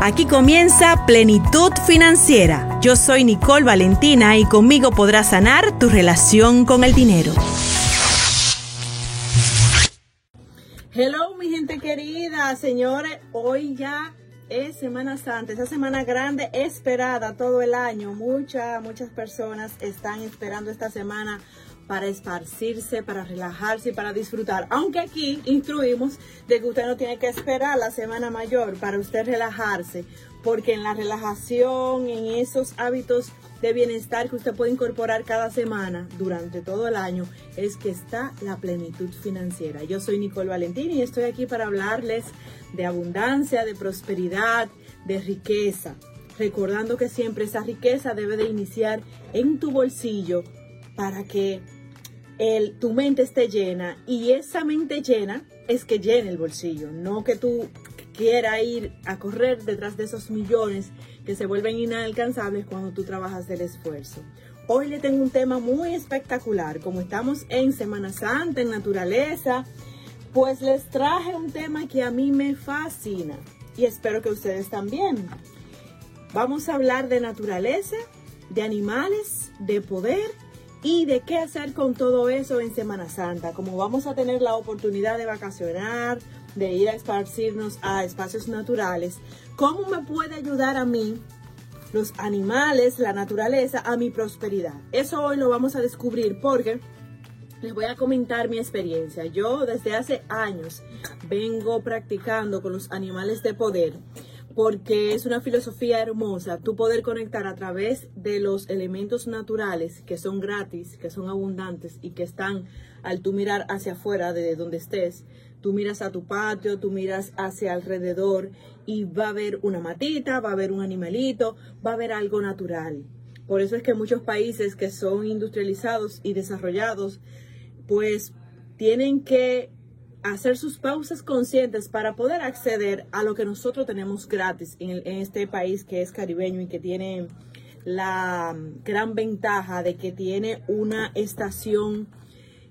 Aquí comienza Plenitud Financiera. Yo soy Nicole Valentina y conmigo podrás sanar tu relación con el dinero. Hello, mi gente querida, señores, hoy ya es Semana Santa, esa semana grande esperada todo el año. Muchas, muchas personas están esperando esta semana para esparcirse, para relajarse y para disfrutar. Aunque aquí instruimos de que usted no tiene que esperar la semana mayor para usted relajarse, porque en la relajación, en esos hábitos de bienestar que usted puede incorporar cada semana durante todo el año, es que está la plenitud financiera. Yo soy Nicole Valentín y estoy aquí para hablarles de abundancia, de prosperidad, de riqueza recordando que siempre esa riqueza debe de iniciar en tu bolsillo para que tu mente esté llena y esa mente llena es que llene el bolsillo, no que tú quieras ir a correr detrás de esos millones que se vuelven inalcanzables cuando tú trabajas del esfuerzo. Hoy le tengo un tema muy espectacular, como estamos en Semana Santa, en naturaleza, pues les traje un tema que a mí me fascina y espero que ustedes también. Vamos a hablar de naturaleza, de animales, de poder y de qué hacer con todo eso en Semana Santa. Como vamos a tener la oportunidad de vacacionar, de ir a esparcirnos a espacios naturales, ¿cómo me puede ayudar a mí los animales, la naturaleza, a mi prosperidad? Eso hoy lo vamos a descubrir porque les voy a comentar mi experiencia. Yo desde hace años vengo practicando con los animales de poder porque es una filosofía hermosa, tú poder conectar a través de los elementos naturales que son gratis, que son abundantes y que están al tú mirar hacia afuera de donde estés. Tú miras a tu patio, tú miras hacia alrededor y va a haber una matita, va a haber un animalito, va a haber algo natural. Por eso es que muchos países que son industrializados y desarrollados, pues tienen que hacer sus pausas conscientes para poder acceder a lo que nosotros tenemos gratis en, este país que es caribeño y que tiene la gran ventaja de que tiene una estación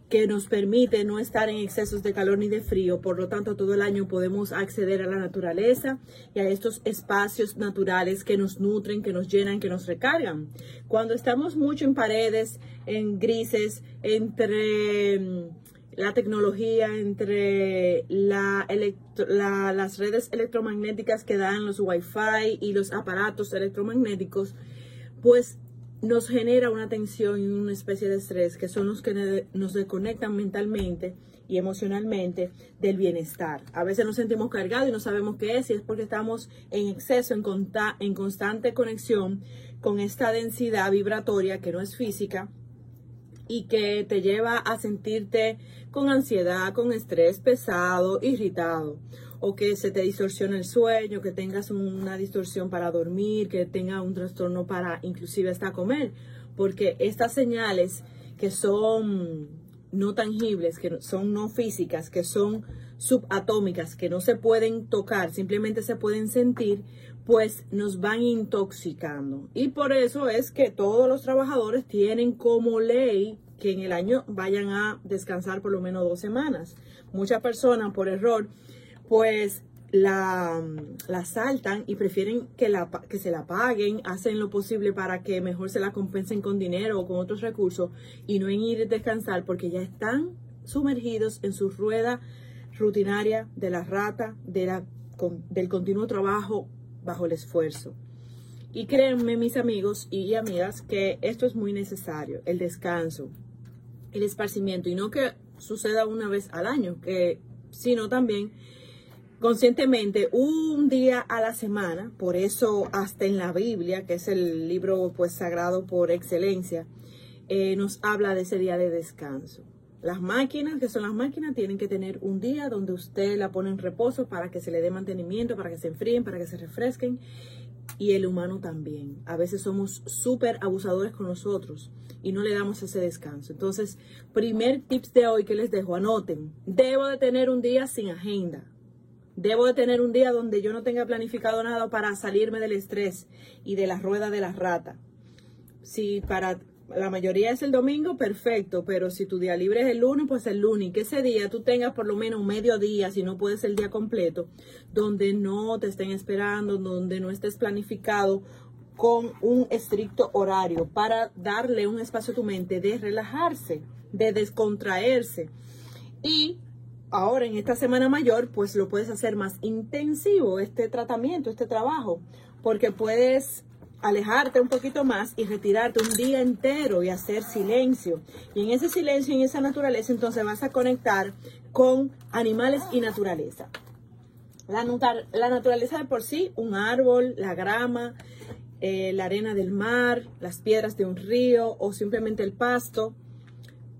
que nos permite no estar en excesos de calor ni de frío, por lo tanto todo el año podemos acceder a la naturaleza y a estos espacios naturales que nos nutren, que nos llenan, que nos recargan. Cuando estamos mucho en paredes, en grises, entre la tecnología, entre la las redes electromagnéticas que dan los wifi y los aparatos electromagnéticos, pues nos genera una tensión y una especie de estrés que son los que nos desconectan mentalmente y emocionalmente del bienestar. A veces nos sentimos cargados y no sabemos qué es y es porque estamos en exceso, en, en constante conexión con esta densidad vibratoria que no es física y que te lleva a sentirte con ansiedad, con estrés pesado, irritado, o que se te distorsione el sueño, que tengas una distorsión para dormir, que tenga un trastorno para inclusive hasta comer, porque estas señales que son no tangibles, que son no físicas, que son subatómicas, que no se pueden tocar, simplemente se pueden sentir, pues nos van intoxicando. Y por eso es que todos los trabajadores tienen como ley que en el año vayan a descansar por lo menos dos semanas. Muchas personas por error, pues la, la saltan y prefieren que, la, que se la paguen, hacen lo posible para que mejor se la compensen con dinero o con otros recursos y no en ir a descansar porque ya están sumergidos en su rueda rutinaria de la rata, de la, del continuo trabajo bajo el esfuerzo. Y créanme, mis amigos y amigas, que esto es muy necesario, el descanso, el esparcimiento, y no que suceda una vez al año, que sino también conscientemente un día a la semana, por eso hasta en la Biblia, que es el libro pues sagrado por excelencia, eh, nos habla de ese día de descanso. Las máquinas, que son las máquinas, tienen que tener un día donde usted la pone en reposo para que se le dé mantenimiento, para que se enfríen, para que se refresquen. Y el humano también. A veces somos súper abusadores con nosotros y no le damos ese descanso. Entonces, primer tips de hoy que les dejo, anoten. Debo de tener un día sin agenda. Debo de tener un día donde yo no tenga planificado nada para salirme del estrés y de la rueda de la rata. Si para la mayoría es el domingo, perfecto, pero si tu día libre es el lunes, pues el lunes, que ese día tú tengas por lo menos un mediodía, si no puedes el día completo, donde no te estén esperando, donde no estés planificado con un estricto horario para darle un espacio a tu mente de relajarse, de descontraerse. Y ahora en esta semana mayor, pues lo puedes hacer más intensivo, este tratamiento, este trabajo, porque puedes alejarte un poquito más y retirarte un día entero y hacer silencio. Y en ese silencio en esa naturaleza, entonces vas a conectar con animales y naturaleza. La, la naturaleza de por sí, un árbol, la grama, eh, la arena del mar, las piedras de un río o simplemente el pasto,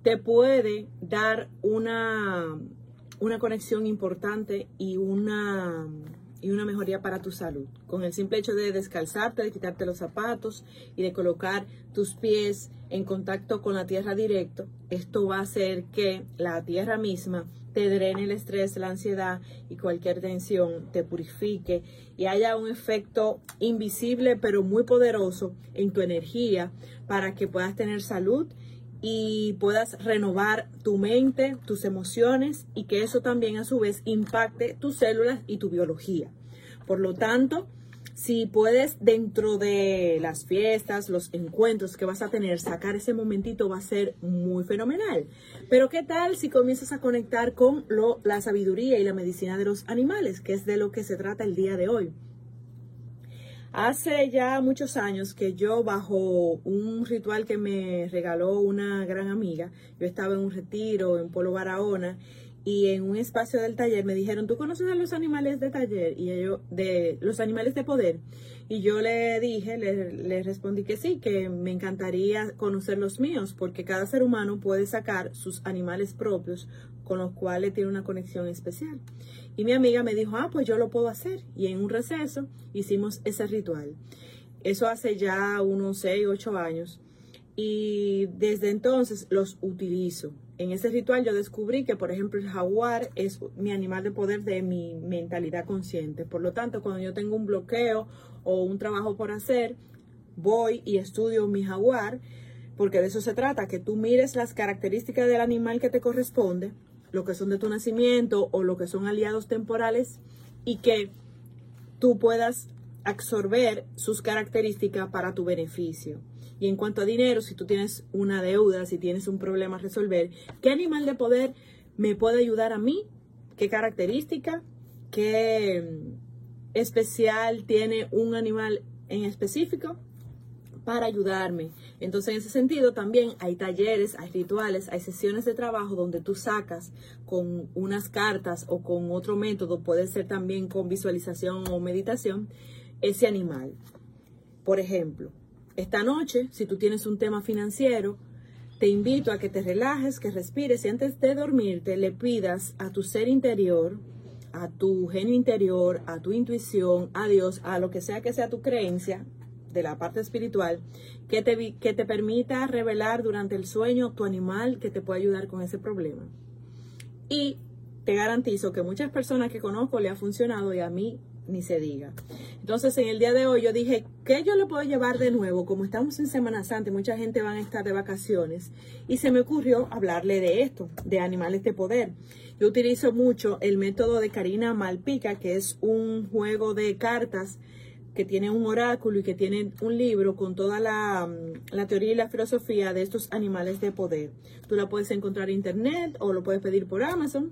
te puede dar una, una conexión importante y una y una mejoría para tu salud. Con el simple hecho de descalzarte, de quitarte los zapatos y de colocar tus pies en contacto con la tierra directo, esto va a hacer que la tierra misma te drene el estrés, la ansiedad y cualquier tensión, te purifique y haya un efecto invisible pero muy poderoso en tu energía para que puedas tener salud y puedas renovar tu mente, tus emociones y que eso también a su vez impacte tus células y tu biología. Por lo tanto, si puedes dentro de las fiestas, los encuentros que vas a tener, sacar ese momentito va a ser muy fenomenal. Pero ¿qué tal si comienzas a conectar con lo, la sabiduría y la medicina de los animales, que es de lo que se trata el día de hoy? Hace ya muchos años que yo bajo un ritual que me regaló una gran amiga, yo estaba en un retiro en Polo Barahona y en un espacio del taller me dijeron, ¿tú conoces a los animales de taller? Y yo, de los animales de poder. Y yo le dije, le, le, respondí que sí, que me encantaría conocer los míos, porque cada ser humano puede sacar sus animales propios con los cuales tiene una conexión especial. Y mi amiga me dijo, ah, pues yo lo puedo hacer. Y en un receso hicimos ese ritual. Eso hace ya unos 6, 8 años. Y desde entonces los utilizo. En ese ritual yo descubrí que, por ejemplo, el jaguar es mi animal de poder de mi mentalidad consciente. Por lo tanto, cuando yo tengo un bloqueo o un trabajo por hacer, voy y estudio mi jaguar, porque de eso se trata, que tú mires las características del animal que te corresponde lo que son de tu nacimiento o lo que son aliados temporales y que tú puedas absorber sus características para tu beneficio. Y en cuanto a dinero, si tú tienes una deuda, si tienes un problema a resolver, ¿qué animal de poder me puede ayudar a mí? ¿Qué característica? ¿Qué especial tiene un animal en específico? Para ayudarme. Entonces, en ese sentido, también hay talleres, hay rituales, hay sesiones de trabajo donde tú sacas con unas cartas o con otro método, puede ser también con visualización o meditación, ese animal. Por ejemplo, esta noche, si tú tienes un tema financiero, te invito a que te relajes, que respires y antes de dormirte le pidas a tu ser interior, a tu genio interior, a tu intuición, a Dios, a lo que sea que sea tu creencia, de la parte espiritual que te, que te permita revelar durante el sueño tu animal que te puede ayudar con ese problema. Y te garantizo que muchas personas que conozco le ha funcionado y a mí ni se diga. Entonces, en el día de hoy yo dije, ¿qué yo le puedo llevar de nuevo? Como estamos en Semana Santa mucha gente va a estar de vacaciones, y se me ocurrió hablarle de esto, de animales de poder. Yo utilizo mucho el método de Karina Malpica, que es un juego de cartas que tiene un oráculo y que tiene un libro con toda la, la, teoría y la filosofía de estos animales de poder. Tú la puedes encontrar en internet o lo puedes pedir por Amazon.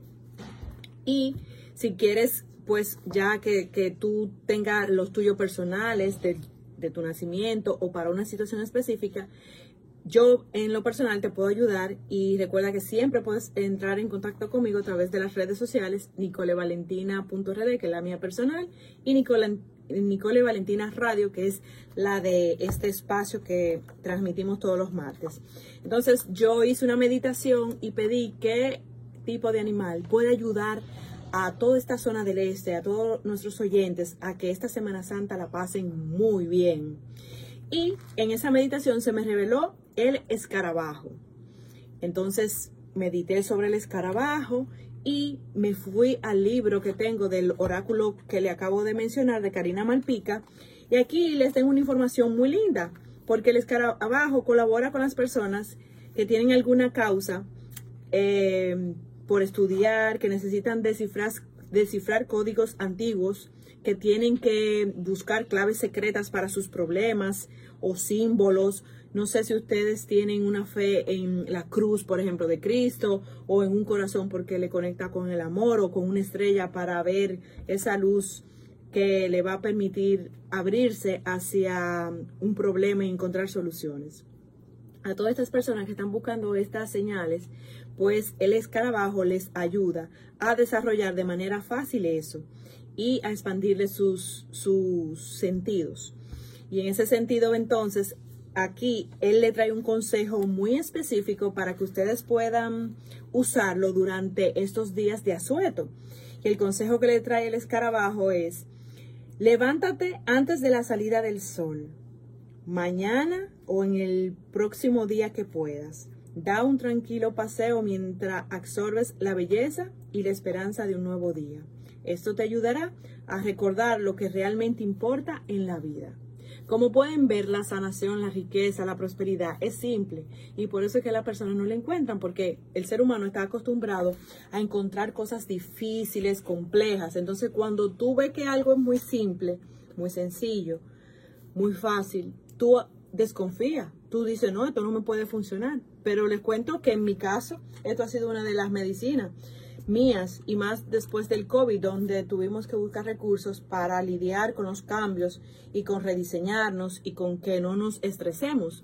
Y si quieres, pues ya que, que tú tengas los tuyos personales de, de tu nacimiento o para una situación específica, yo en lo personal te puedo ayudar y recuerda que siempre puedes entrar en contacto conmigo a través de las redes sociales nicolevalentina.rd, que es la mía personal, y Nicole Nicole Valentina Radio, que es la de este espacio que transmitimos todos los martes. Entonces yo hice una meditación y pedí qué tipo de animal puede ayudar a toda esta zona del este, a todos nuestros oyentes, a que esta Semana Santa la pasen muy bien. Y en esa meditación se me reveló el escarabajo. Entonces medité sobre el escarabajo y me fui al libro que tengo del oráculo que le acabo de mencionar de Karina Malpica. Y aquí les tengo una información muy linda porque el escarabajo colabora con las personas que tienen alguna causa eh, por estudiar, que necesitan descifrar, descifrar códigos antiguos, que tienen que buscar claves secretas para sus problemas o símbolos. No sé si ustedes tienen una fe en la cruz, por ejemplo, de Cristo, o en un corazón porque le conecta con el amor o con una estrella para ver esa luz que le va a permitir abrirse hacia un problema y encontrar soluciones. A todas estas personas que están buscando estas señales, pues el escarabajo les ayuda a desarrollar de manera fácil eso y a expandirle sus, sus sentidos. Y en ese sentido, entonces, aquí él le trae un consejo muy específico para que ustedes puedan usarlo durante estos días de asueto. El consejo que le trae el escarabajo es, levántate antes de la salida del sol, mañana o en el próximo día que puedas. Da un tranquilo paseo mientras absorbes la belleza y la esperanza de un nuevo día. Esto te ayudará a recordar lo que realmente importa en la vida. Como pueden ver, la sanación, la riqueza, la prosperidad es simple y por eso es que las personas no la encuentran porque el ser humano está acostumbrado a encontrar cosas difíciles, complejas. Entonces, cuando tú ves que algo es muy simple, muy sencillo, muy fácil, tú desconfías. Tú dices, no, esto no me puede funcionar. Pero les cuento que en mi caso, esto ha sido una de las medicinas mías y más después del COVID, donde tuvimos que buscar recursos para lidiar con los cambios y con rediseñarnos y con que no nos estresemos.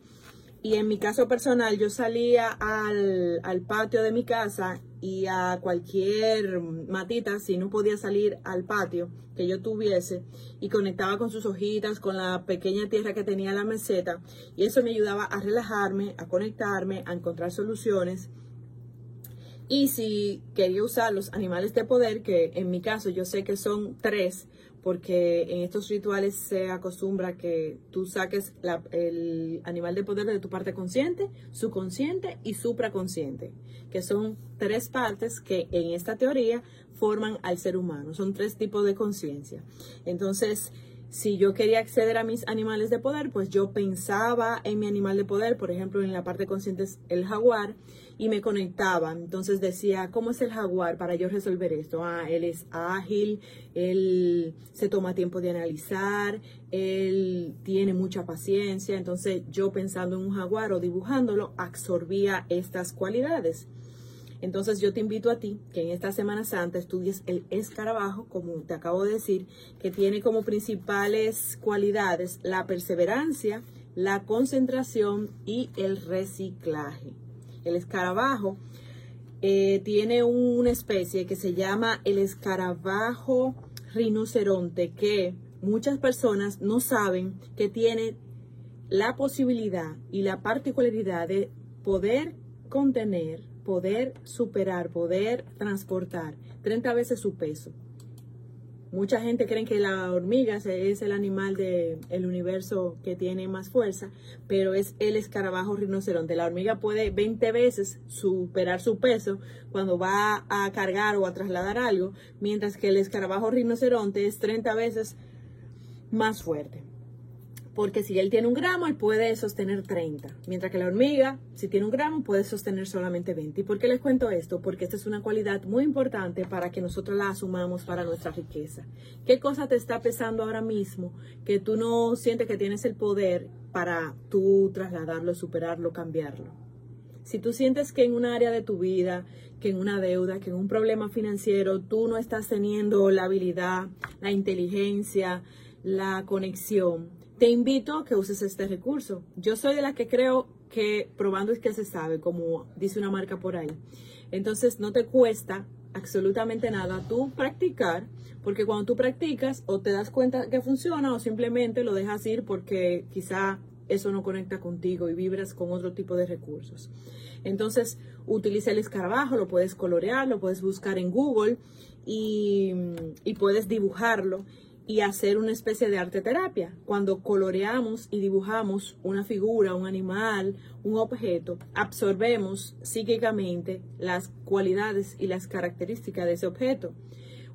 Y en mi caso personal, yo salía al, al, patio de mi casa y a cualquier matita, si no podía salir al patio que yo tuviese, y conectaba con sus hojitas, con la pequeña tierra que tenía la meseta, y eso me ayudaba a relajarme, a conectarme, a encontrar soluciones. Y si quería usar los animales de poder, que en mi caso yo sé que son tres, porque en estos rituales se acostumbra que tú saques el animal de poder de tu parte consciente, subconsciente y supraconsciente, que son tres partes que en esta teoría forman al ser humano. Son tres tipos de conciencia. Entonces, si yo quería acceder a mis animales de poder, pues yo pensaba en mi animal de poder, por ejemplo, en la parte consciente es el jaguar, y me conectaba. Entonces decía, ¿cómo es el jaguar para yo resolver esto? Ah, él es ágil, él se toma tiempo de analizar, él tiene mucha paciencia. Entonces yo pensando en un jaguar o dibujándolo, absorbía estas cualidades. Entonces yo te invito a ti que en esta Semana Santa estudies el escarabajo, como te acabo de decir, que tiene como principales cualidades la perseverancia, la concentración y el reciclaje. El escarabajo eh, tiene una especie que se llama el escarabajo rinoceronte, que muchas personas no saben que tiene la posibilidad y la particularidad de poder contener poder superar, poder transportar 30 veces su peso. Mucha gente cree que la hormiga es el animal del universo que tiene más fuerza, pero es el escarabajo rinoceronte. La hormiga puede 20 veces superar su peso cuando va a cargar o a trasladar algo, mientras que el escarabajo rinoceronte es 30 veces más fuerte. Porque si él tiene un gramo, él puede sostener 30. Mientras que la hormiga, si tiene un gramo, puede sostener solamente 20. ¿Y por qué les cuento esto? Porque esta es una cualidad muy importante para que nosotros la asumamos para nuestra riqueza. ¿Qué cosa te está pesando ahora mismo que tú no sientes que tienes el poder para tú trasladarlo, superarlo, cambiarlo? Si tú sientes que en un área de tu vida, que en una deuda, que en un problema financiero, tú no estás teniendo la habilidad, la inteligencia, la conexión, te invito a que uses este recurso. Yo soy de la que creo que probando es que se sabe, como dice una marca por ahí. Entonces no te cuesta absolutamente nada tú practicar, porque cuando tú practicas o te das cuenta que funciona o simplemente lo dejas ir porque quizá eso no conecta contigo y vibras con otro tipo de recursos. Entonces, utiliza el escarabajo, lo puedes colorear, lo puedes buscar en Google y puedes dibujarlo y hacer una especie de arte terapia. Cuando coloreamos y dibujamos una figura, un animal, un objeto, absorbemos psíquicamente las cualidades y las características de ese objeto.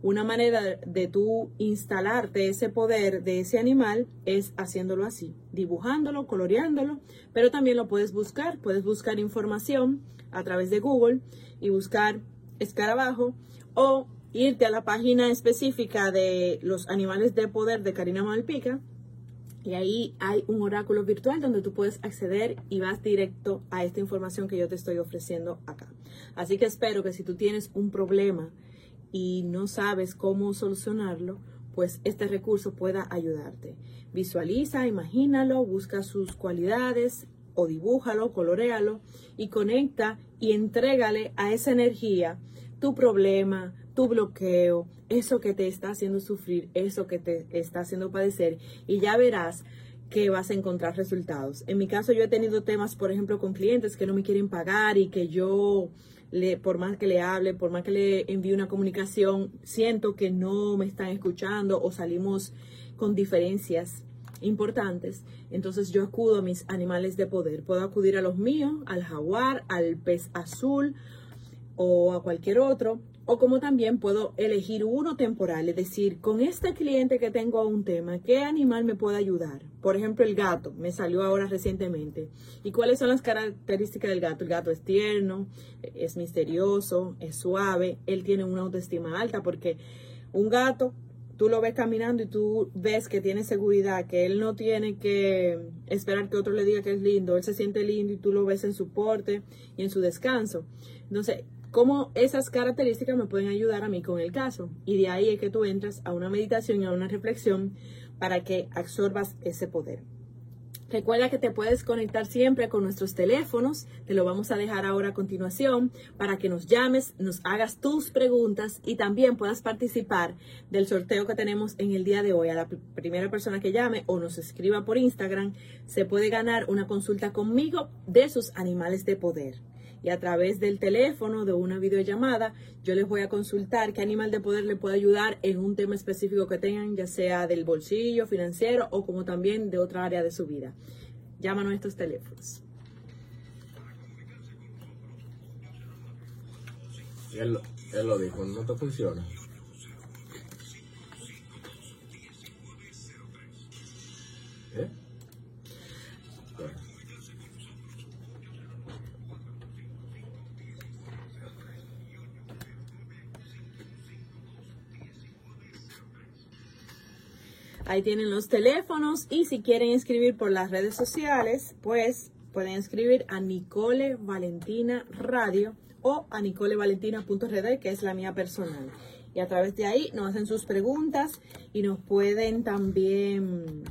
Una manera de tú instalarte ese poder de ese animal es haciéndolo así, dibujándolo, coloreándolo, pero también lo puedes buscar, puedes buscar información a través de Google y buscar escarabajo o irte a la página específica de los animales de poder de Karina Malpica y ahí hay un oráculo virtual donde tú puedes acceder y vas directo a esta información que yo te estoy ofreciendo acá. Así que espero que si tú tienes un problema y no sabes cómo solucionarlo, pues este recurso pueda ayudarte. Visualiza, imagínalo, busca sus cualidades o dibújalo, colorealo y conecta y entrégale a esa energía tu problema, tu bloqueo, eso que te está haciendo sufrir, eso que te está haciendo padecer y ya verás que vas a encontrar resultados. En mi caso yo he tenido temas, por ejemplo, con clientes que no me quieren pagar y que yo le, por más que le hable, por más que le envíe una comunicación, siento que no me están escuchando o salimos con diferencias importantes. Entonces yo acudo a mis animales de poder. Puedo acudir a los míos, al jaguar, al pez azul o a cualquier otro, o como también puedo elegir uno temporal, es decir, con este cliente que tengo un tema, ¿qué animal me puede ayudar? Por ejemplo, el gato, me salió ahora recientemente. ¿Y cuáles son las características del gato? El gato es tierno, es misterioso, es suave, él tiene una autoestima alta porque un gato tú lo ves caminando y tú ves que tiene seguridad, que él no tiene que esperar que otro le diga que es lindo, él se siente lindo y tú lo ves en su porte y en su descanso. Entonces, cómo esas características me pueden ayudar a mí con el caso. Y de ahí es que tú entras a una meditación y a una reflexión para que absorbas ese poder. Recuerda que te puedes conectar siempre con nuestros teléfonos, te lo vamos a dejar ahora a continuación para que nos llames, nos hagas tus preguntas y también puedas participar del sorteo que tenemos en el día de hoy. A la primera persona que llame o nos escriba por Instagram se puede ganar una consulta conmigo de sus animales de poder y a través del teléfono, de una videollamada, yo les voy a consultar qué animal de poder le puede ayudar en un tema específico que tengan, ya sea del bolsillo, financiero o como también de otra área de su vida. Llámanos a estos teléfonos. Él, él lo dijo, no te funciona. Ahí tienen los teléfonos y si quieren escribir por las redes sociales, pues pueden escribir a Nicole Valentina Radio o a nicolevalentina.rd, que es la mía personal. Y a través de ahí nos hacen sus preguntas y nos pueden también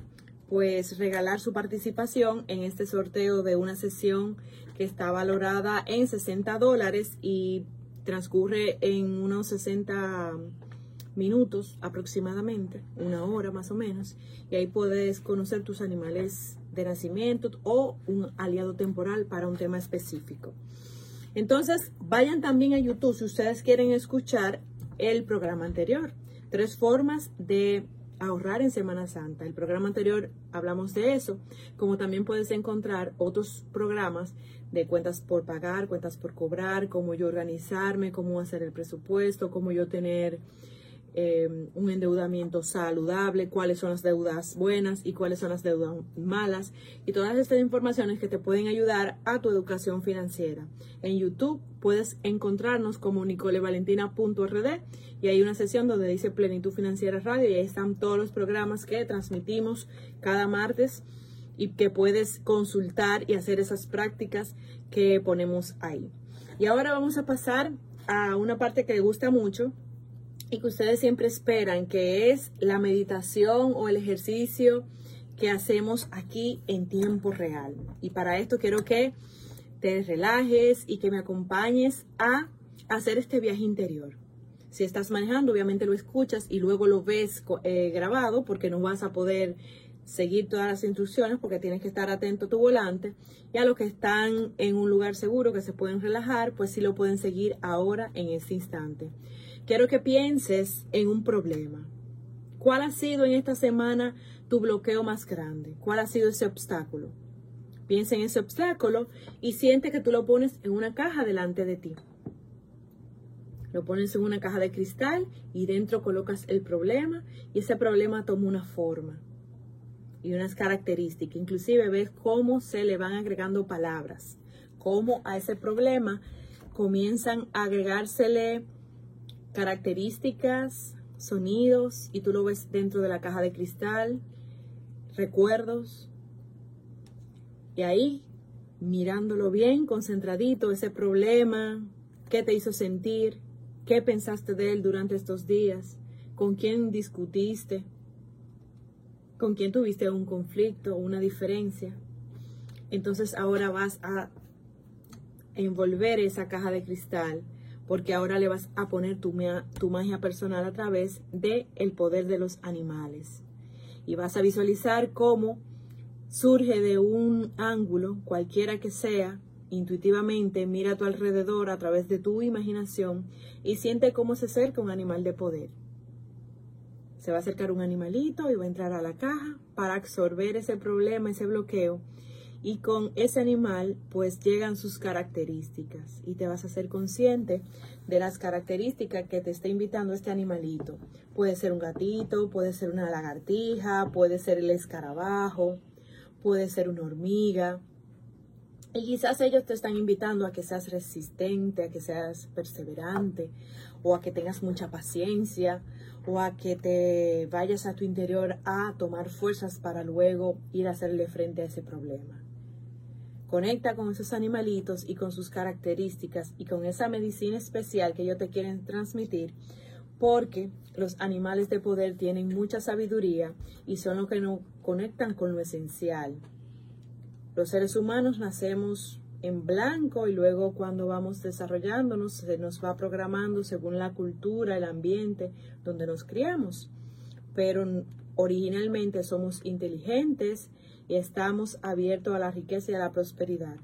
pues regalar su participación en este sorteo de una sesión que está valorada en 60 dólares y transcurre en unos 60 minutos aproximadamente, una hora más o menos, y ahí puedes conocer tus animales de nacimiento o un aliado temporal para un tema específico. Entonces, vayan también a YouTube si ustedes quieren escuchar el programa anterior. Tres formas de ahorrar en Semana Santa. El programa anterior hablamos de eso, como también puedes encontrar otros programas de cuentas por pagar, cuentas por cobrar, cómo yo organizarme, cómo hacer el presupuesto, cómo yo tener eh, un endeudamiento saludable, cuáles son las deudas buenas y cuáles son las deudas malas y todas estas informaciones que te pueden ayudar a tu educación financiera. En YouTube puedes encontrarnos como nicolevalentina.rd y hay una sesión donde dice Plenitud Financiera Radio y ahí están todos los programas que transmitimos cada martes y que puedes consultar y hacer esas prácticas que ponemos ahí. Y ahora vamos a pasar a una parte que me gusta mucho, y que ustedes siempre esperan, que es la meditación o el ejercicio que hacemos aquí en tiempo real. Y para esto quiero que te relajes y que me acompañes a hacer este viaje interior. Si estás manejando, obviamente lo escuchas y luego lo ves eh, grabado porque no vas a poder seguir todas las instrucciones porque tienes que estar atento a tu volante. Y a los que están en un lugar seguro que se pueden relajar, pues sí lo pueden seguir ahora en este instante. Quiero que pienses en un problema. ¿Cuál ha sido en esta semana tu bloqueo más grande? ¿Cuál ha sido ese obstáculo? Piensa en ese obstáculo y siente que tú lo pones en una caja delante de ti. Lo pones en una caja de cristal y dentro colocas el problema y ese problema toma una forma y unas características. Inclusive ves cómo se le van agregando palabras, cómo a ese problema comienzan a agregársele características, sonidos y tú lo ves dentro de la caja de cristal, recuerdos. Y ahí, mirándolo bien, concentradito, ese problema, qué te hizo sentir, qué pensaste de él durante estos días, con quién discutiste, con quién tuviste un conflicto, una diferencia. Entonces ahora vas a envolver esa caja de cristal porque ahora le vas a poner tu, magia personal a través del el poder de los animales. Y vas a visualizar cómo surge de un ángulo, cualquiera que sea, intuitivamente, mira a tu alrededor a través de tu imaginación y siente cómo se acerca un animal de poder. Se va a acercar un animalito y va a entrar a la caja para absorber ese problema, ese bloqueo y con ese animal pues llegan sus características y te vas a ser consciente de las características que te está invitando este animalito. Puede ser un gatito, puede ser una lagartija, puede ser el escarabajo, puede ser una hormiga. Y quizás ellos te están invitando a que seas resistente, a que seas perseverante, o a que tengas mucha paciencia, o a que te vayas a tu interior a tomar fuerzas para luego ir a hacerle frente a ese problema. Conecta con esos animalitos y con sus características y con esa medicina especial que ellos te quieren transmitir, porque los animales de poder tienen mucha sabiduría y son los que nos conectan con lo esencial. Los seres humanos nacemos en blanco y luego cuando vamos desarrollándonos se nos va programando según la cultura, el ambiente donde nos criamos. Pero originalmente somos inteligentes, y estamos abiertos a la riqueza y a la prosperidad.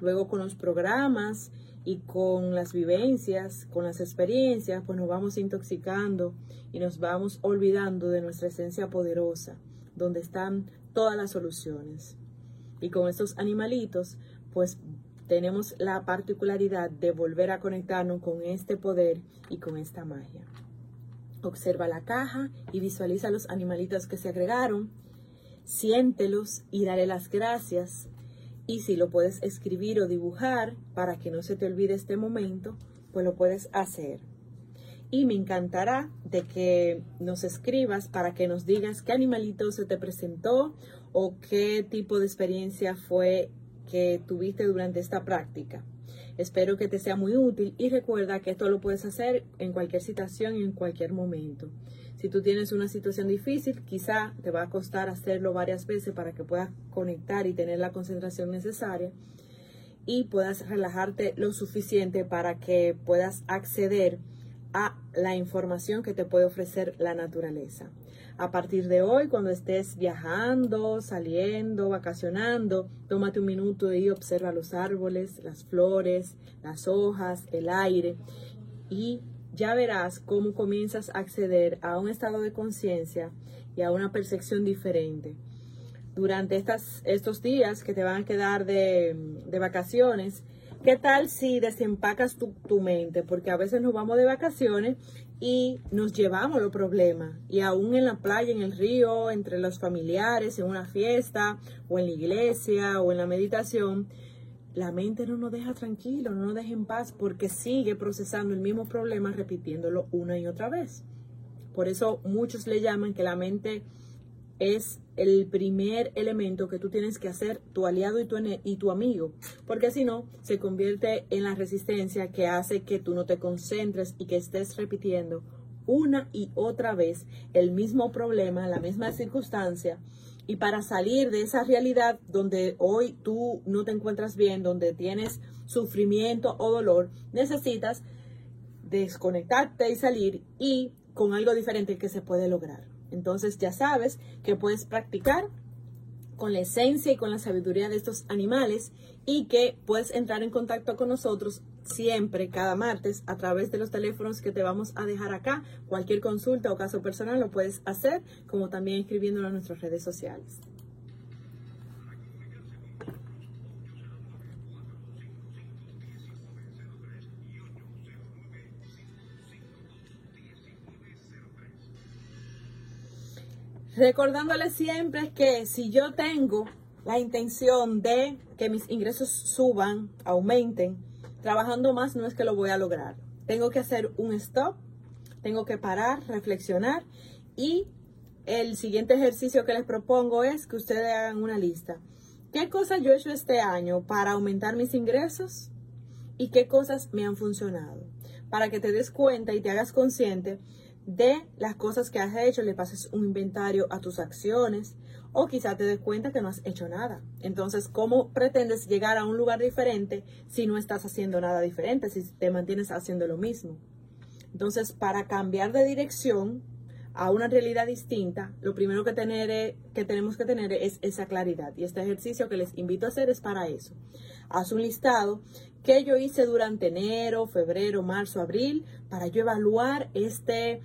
Luego con los programas y con las vivencias, con las experiencias, pues nos vamos intoxicando y nos vamos olvidando de nuestra esencia poderosa, donde están todas las soluciones. Y con estos animalitos, pues tenemos la particularidad de volver a conectarnos con este poder y con esta magia. Observa la caja y visualiza los animalitos que se agregaron siéntelos y dale las gracias. Y si lo puedes escribir o dibujar para que no se te olvide este momento, pues lo puedes hacer. Y me encantará de que nos escribas para que nos digas qué animalito se te presentó o qué tipo de experiencia fue que tuviste durante esta práctica. Espero que te sea muy útil y recuerda que esto lo puedes hacer en cualquier situación y en cualquier momento. Si tú tienes una situación difícil, quizá te va a costar hacerlo varias veces para que puedas conectar y tener la concentración necesaria y puedas relajarte lo suficiente para que puedas acceder a la información que te puede ofrecer la naturaleza. A partir de hoy, cuando estés viajando, saliendo, vacacionando, tómate un minuto y observa los árboles, las flores, las hojas, el aire y ya verás cómo comienzas a acceder a un estado de conciencia y a una percepción diferente. Durante estas, estos días que te van a quedar de, vacaciones, ¿qué tal si desempacas tu, tu, mente? Porque a veces nos vamos de vacaciones y nos llevamos los problemas. Y aún en la playa, en el río, entre los familiares, en una fiesta, o en la iglesia, o en la meditación, la mente no nos deja tranquilo, no nos deja en paz porque sigue procesando el mismo problema repitiéndolo una y otra vez. Por eso muchos le llaman que la mente es el primer elemento que tú tienes que hacer tu aliado y tu, y tu amigo, porque si no, se convierte en la resistencia que hace que tú no te concentres y que estés repitiendo una y otra vez el mismo problema, la misma circunstancia, y para salir de esa realidad donde hoy tú no te encuentras bien, donde tienes sufrimiento o dolor, necesitas desconectarte y salir y con algo diferente que se puede lograr. Entonces ya sabes que puedes practicar con la esencia y con la sabiduría de estos animales y que puedes entrar en contacto con nosotros siempre, cada martes, a través de los teléfonos que te vamos a dejar acá. Cualquier consulta o caso personal lo puedes hacer, como también escribiéndolo en nuestras redes sociales. Recordándole siempre que si yo tengo la intención de que mis ingresos suban, aumenten, trabajando más no es que lo voy a lograr. Tengo que hacer un stop, tengo que parar, reflexionar y el siguiente ejercicio que les propongo es que ustedes hagan una lista. ¿Qué cosas yo he hecho este año para aumentar mis ingresos? ¿Y qué cosas me han funcionado? Para que te des cuenta y te hagas consciente de las cosas que has hecho, le pases un inventario a tus acciones o quizá te des cuenta que no has hecho nada. Entonces, ¿cómo pretendes llegar a un lugar diferente si no estás haciendo nada diferente, si te mantienes haciendo lo mismo? Entonces, para cambiar de dirección a una realidad distinta, lo primero que, tener, que tenemos que tener es esa claridad. Y este ejercicio que les invito a hacer es para eso. Haz un listado que yo hice durante enero, febrero, marzo, abril, para yo evaluar este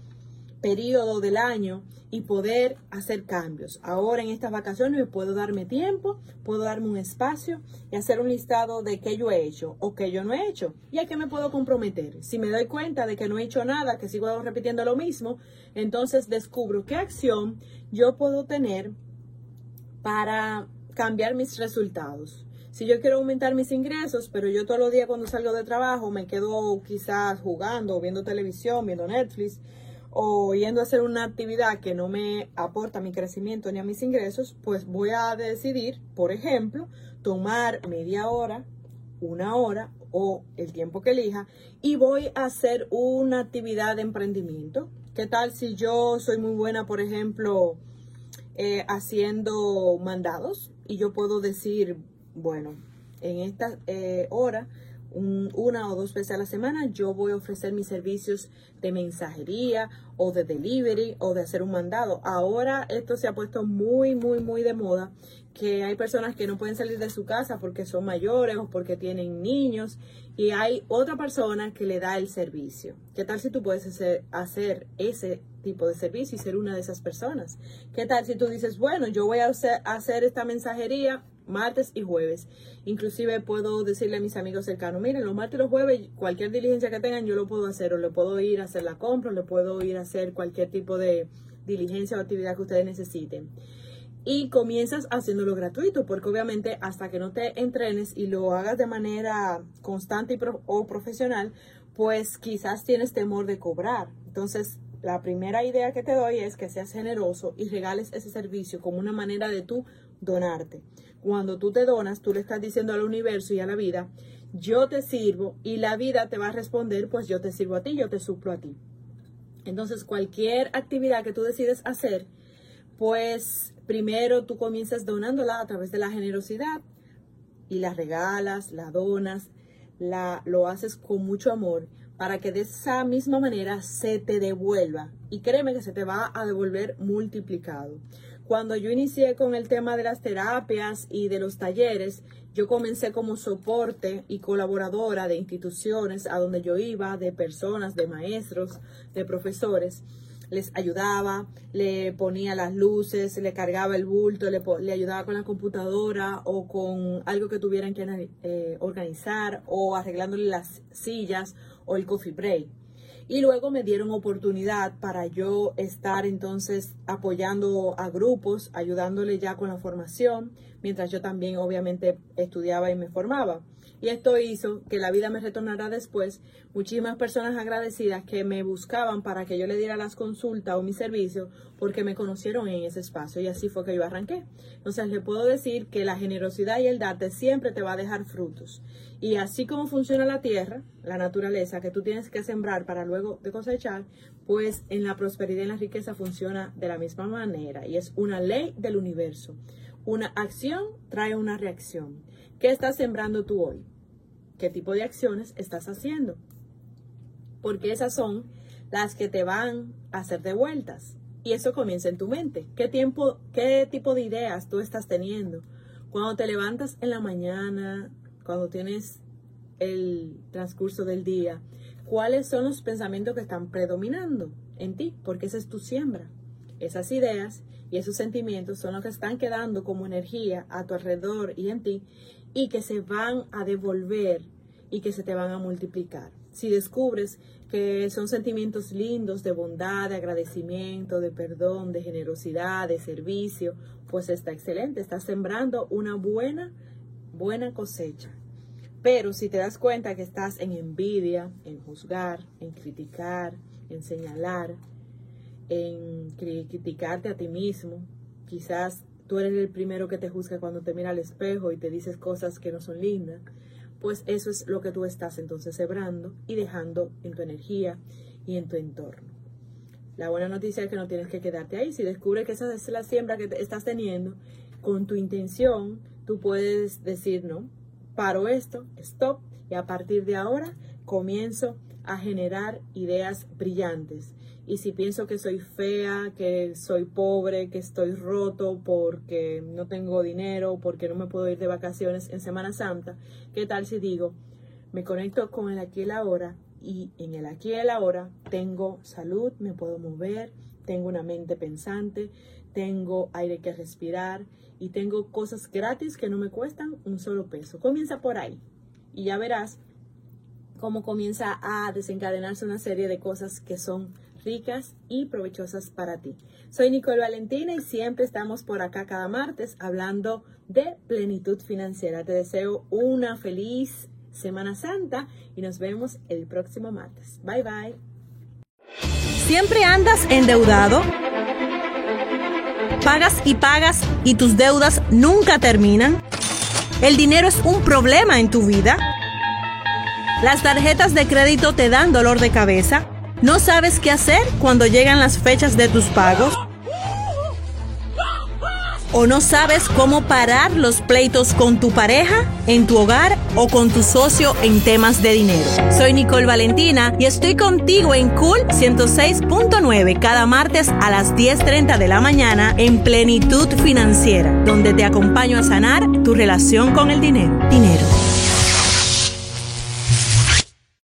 periodo del año y poder hacer cambios. Ahora en estas vacaciones puedo darme tiempo, puedo darme un espacio y hacer un listado de qué yo he hecho o qué yo no he hecho y a qué me puedo comprometer. Si me doy cuenta de que no he hecho nada, que sigo repitiendo lo mismo, entonces descubro qué acción yo puedo tener para cambiar mis resultados. Si yo quiero aumentar mis ingresos, pero yo todos los días cuando salgo de trabajo me quedo quizás jugando, viendo televisión, viendo Netflix, o yendo a hacer una actividad que no me aporta a mi crecimiento ni a mis ingresos, pues voy a decidir, por ejemplo, tomar media hora, una hora o el tiempo que elija y voy a hacer una actividad de emprendimiento. ¿Qué tal si yo soy muy buena, por ejemplo, eh, haciendo mandados y yo puedo decir, bueno, en esta eh, hora una o dos veces a la semana yo voy a ofrecer mis servicios de mensajería o de delivery o de hacer un mandado. Ahora esto se ha puesto muy, muy, muy de moda, que hay personas que no pueden salir de su casa porque son mayores o porque tienen niños y hay otra persona que le da el servicio. ¿Qué tal si tú puedes hacer, ese tipo de servicio y ser una de esas personas? ¿Qué tal si tú dices, bueno, yo voy a hacer esta mensajería martes y jueves. Inclusive puedo decirle a mis amigos cercanos, miren, los martes y los jueves, cualquier diligencia que tengan, yo lo puedo hacer, o le puedo ir a hacer la compra, o le puedo ir a hacer cualquier tipo de diligencia o actividad que ustedes necesiten. Y comienzas haciéndolo gratuito, porque obviamente hasta que no te entrenes y lo hagas de manera constante o profesional, pues quizás tienes temor de cobrar. Entonces, la primera idea que te doy es que seas generoso y regales ese servicio como una manera de tú donarte. Cuando tú te donas, tú le estás diciendo al universo y a la vida, yo te sirvo y la vida te va a responder, pues yo te sirvo a ti, yo te suplo a ti. Entonces, cualquier actividad que tú decides hacer, pues primero tú comienzas donándola a través de la generosidad y la regalas, la donas, la, lo haces con mucho amor para que de esa misma manera se te devuelva. Y créeme que se te va a devolver multiplicado. Cuando yo inicié con el tema de las terapias y de los talleres, yo comencé como soporte y colaboradora de instituciones a donde yo iba, de personas, de maestros, de profesores. Les ayudaba, le ponía las luces, le cargaba el bulto, le, ayudaba con la computadora o con algo que tuvieran que eh, organizar o arreglándole las sillas o el coffee break. Y luego me dieron oportunidad para yo estar entonces apoyando a grupos, ayudándole ya con la formación, mientras yo también obviamente estudiaba y me formaba. Y esto hizo que la vida me retornara después. Muchísimas personas agradecidas que me buscaban para que yo le diera las consultas o mi servicio porque me conocieron en ese espacio y así fue que yo arranqué. Entonces le puedo decir que la generosidad y el darte siempre te va a dejar frutos. Y así como funciona la tierra, la naturaleza, que tú tienes que sembrar para luego de cosechar, pues en la prosperidad y en la riqueza funciona de la misma manera y es una ley del universo. Una acción trae una reacción. ¿Qué estás sembrando tú hoy? ¿Qué tipo de acciones estás haciendo? Porque esas son las que te van a hacer de vueltas. Y eso comienza en tu mente. ¿Qué, tiempo, ¿Qué tipo de ideas tú estás teniendo? Cuando te levantas en la mañana, cuando tienes el transcurso del día, cuáles son los pensamientos que están predominando en ti, porque esa es tu siembra. Esas ideas y esos sentimientos son los que están quedando como energía a tu alrededor y en ti y que se van a devolver y que se te van a multiplicar. Si descubres que son sentimientos lindos de bondad, de agradecimiento, de perdón, de generosidad, de servicio, pues está excelente, estás sembrando una buena, buena cosecha. Pero si te das cuenta que estás en envidia, en juzgar, en criticar, en señalar, en criticarte a ti mismo, quizás tú eres el primero que te juzga cuando te mira al espejo y te dices cosas que no son lindas, pues eso es lo que tú estás entonces sembrando y dejando en tu energía y en tu entorno. La buena noticia es que no tienes que quedarte ahí. Si descubres que esa es la siembra que estás teniendo, con tu intención, tú puedes decir, no, paro esto, stop, y a partir de ahora comienzo a generar ideas brillantes. Y si pienso que soy fea, que soy pobre, que estoy roto porque no tengo dinero, porque no me puedo ir de vacaciones en Semana Santa, ¿qué tal si digo, me conecto con el aquí y el ahora y en el aquí y el ahora tengo salud, me puedo mover, tengo una mente pensante, tengo aire que respirar y tengo cosas gratis que no me cuestan un solo peso. Comienza por ahí y ya verás cómo comienza a desencadenarse una serie de cosas que son ricas y provechosas para ti. Soy Nicole Valentina y siempre estamos por acá cada martes hablando de plenitud financiera. Te deseo una feliz Semana Santa y nos vemos el próximo martes. Bye bye. ¿Siempre andas endeudado? ¿Pagas y pagas y tus deudas nunca terminan? ¿El dinero es un problema en tu vida? Las tarjetas de crédito te dan dolor de cabeza. ¿No sabes qué hacer cuando llegan las fechas de tus pagos? ¿O no sabes cómo parar los pleitos con tu pareja, en tu hogar o con tu socio en temas de dinero? Soy Nicole Valentina y estoy contigo en Cool 106.9 cada martes a las 10.30 de la mañana en Plenitud Financiera, donde te acompaño a sanar tu relación con el dinero. Dinero.